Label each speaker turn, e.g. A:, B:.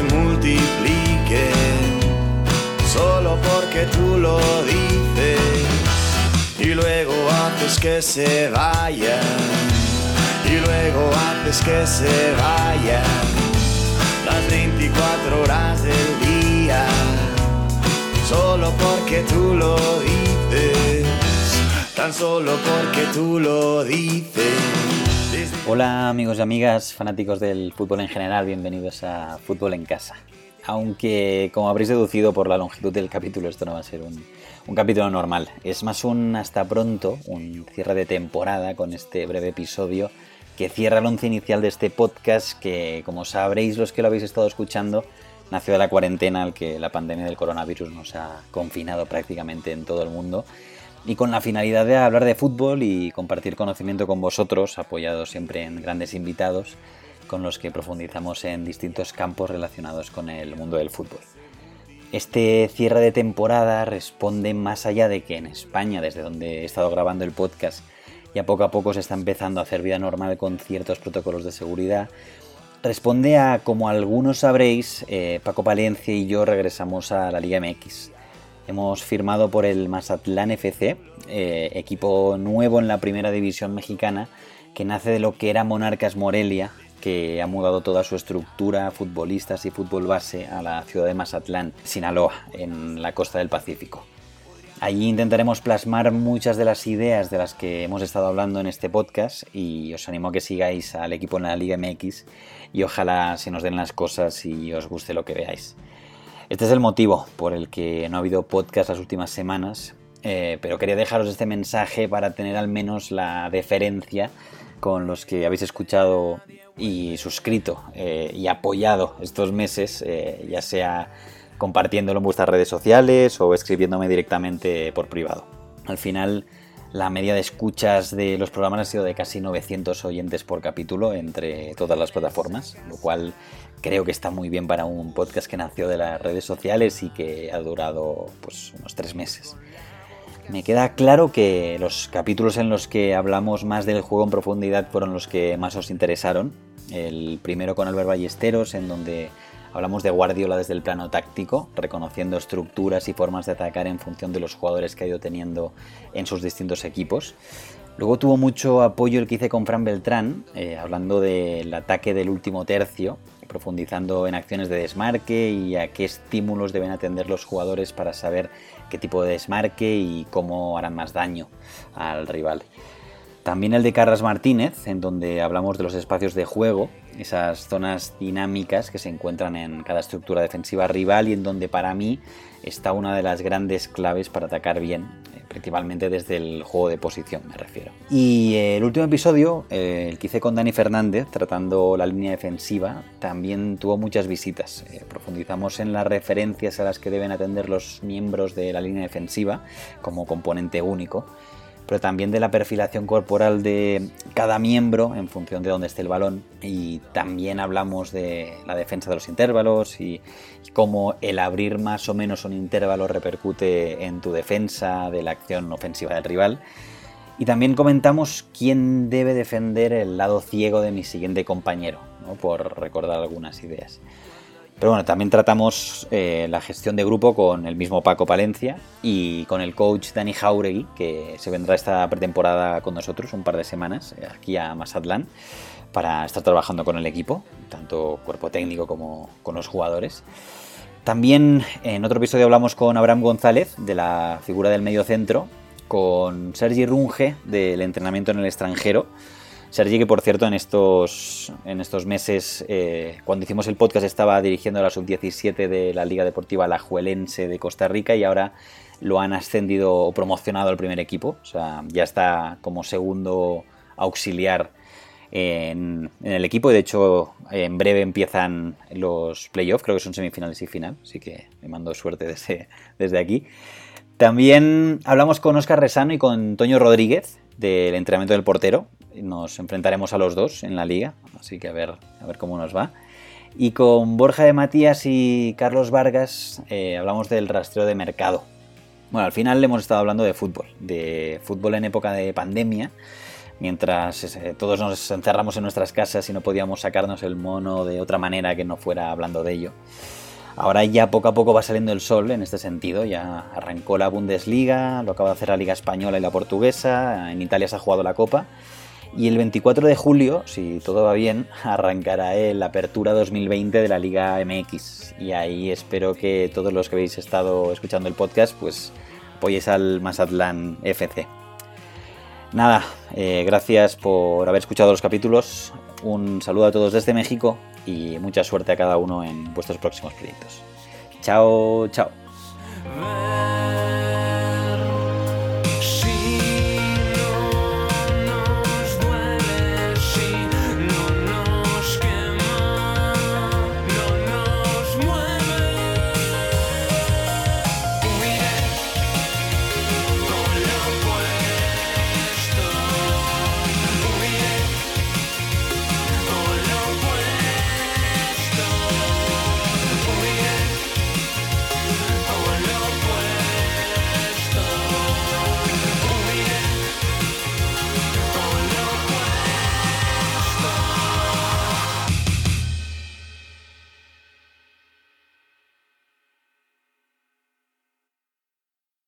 A: se multipliquen solo porque tú lo dices. Y luego haces que se vayan y luego haces que se vayan las 24 horas del día solo porque tú lo dices tan solo porque tú lo dices
B: Hola amigos y amigas, fanáticos del fútbol en general, bienvenidos a Fútbol en Casa. Aunque como habréis deducido por la longitud del capítulo, esto no va a ser un, capítulo normal. Es más un hasta pronto, un cierre de temporada con este breve episodio que cierra el once inicial de este podcast que, como sabréis los que lo habéis estado escuchando, nació de la cuarentena al que la pandemia del coronavirus nos ha confinado prácticamente en todo el mundo y con la finalidad de hablar de fútbol y compartir conocimiento con vosotros, apoyados siempre en grandes invitados con los que profundizamos en distintos campos relacionados con el mundo del fútbol. Este cierre de temporada responde más allá de que en España, desde donde he estado grabando el podcast, ya poco a poco se está empezando a hacer vida normal con ciertos protocolos de seguridad, responde a, como algunos sabréis, eh, Paco Palencia y yo regresamos a la Liga MX Hemos firmado por el Mazatlán FC, eh, equipo nuevo en la primera división mexicana, que nace de lo que era Monarcas Morelia, que ha mudado toda su estructura, futbolistas y fútbol base a la ciudad de Mazatlán, Sinaloa, en la costa del Pacífico. Allí intentaremos plasmar muchas de las ideas de las que hemos estado hablando en este podcast y os animo a que sigáis al equipo en la Liga MX y ojalá se nos den las cosas y os guste lo que veáis. Este es el motivo por el que no ha habido podcast las últimas semanas, eh, pero quería dejaros este mensaje para tener al menos la deferencia con los que habéis escuchado y suscrito eh, y apoyado estos meses, eh, ya sea compartiéndolo en vuestras redes sociales o escribiéndome directamente por privado. Al final, la media de escuchas de los programas ha sido de casi 900 oyentes por capítulo entre todas las plataformas, lo cual creo que está muy bien para un podcast que nació de las redes sociales y que ha durado pues, unos tres meses. Me queda claro que los capítulos en los que hablamos más del juego en profundidad fueron los que más os interesaron. El primero con Albert Ballesteros, en donde hablamos de Guardiola desde el plano táctico, reconociendo estructuras y formas de atacar en función de los jugadores que ha ido teniendo en sus distintos equipos. Luego tuvo mucho apoyo el que hice con Fran Beltrán, eh, hablando del ataque del último tercio, profundizando en acciones de desmarque y a qué estímulos deben atender los jugadores para saber qué tipo de desmarque y cómo harán más daño al rival. También el de Carras Martínez, en donde hablamos de los espacios de juego, esas zonas dinámicas que se encuentran en cada estructura defensiva rival y en donde para mí está una de las grandes claves para atacar bien, principalmente desde el juego de posición me refiero. Y el último episodio, eh, el que hice con Dani Fernández, tratando la línea defensiva, también tuvo muchas visitas. Eh, profundizamos en las referencias a las que deben atender los miembros de la línea defensiva como componente único pero también de la perfilación corporal de cada miembro en función de dónde esté el balón. Y también hablamos de la defensa de los intervalos y, cómo el abrir más o menos un intervalo repercute en tu defensa de la acción ofensiva del rival. Y también comentamos quién debe defender el lado ciego de mi siguiente compañero, por recordar algunas ideas. Pero bueno, también tratamos eh, la gestión de grupo con el mismo Paco Palencia y con el coach Dani Jauregui, que se vendrá esta pretemporada con nosotros un par de semanas eh, aquí a Mazatlán para estar trabajando con el equipo, tanto cuerpo técnico como con los jugadores. También en otro episodio hablamos con Abraham González, de la figura del medio centro, con Sergi Runge, del entrenamiento en el extranjero, Sergi, que por cierto en estos, en estos meses, eh, cuando hicimos el podcast, estaba dirigiendo la sub-17 de la Liga Deportiva Lajuelense de Costa Rica y ahora lo han ascendido o promocionado al primer equipo. O sea, ya está como segundo auxiliar en, el equipo de hecho en breve empiezan los playoffs, creo que son semifinales y final, así que me mando suerte desde, desde aquí. También hablamos con Oscar Resano y con Toño Rodríguez del entrenamiento del portero, nos enfrentaremos a los dos en la liga, así que a ver, a ver cómo nos va. Y con Borja de Matías y Carlos Vargas eh, hablamos del rastreo de mercado. Bueno, al final hemos estado hablando de fútbol, de fútbol en época de pandemia, mientras eh, todos nos encerramos en nuestras casas y no podíamos sacarnos el mono de otra manera que no fuera hablando de ello. Ahora ya poco a poco va saliendo el sol en este sentido, ya arrancó la Bundesliga, lo acaba de hacer la Liga Española y la Portuguesa, en Italia se ha jugado la Copa y el 24 de julio, si todo va bien, arrancará la Apertura 2020 de la Liga MX y ahí espero que todos los que habéis estado escuchando el podcast pues apoyéis al Mazatlán FC. Nada, eh, gracias por haber escuchado los capítulos, un saludo a todos desde México y mucha suerte a cada uno en vuestros próximos proyectos. Chao, chao.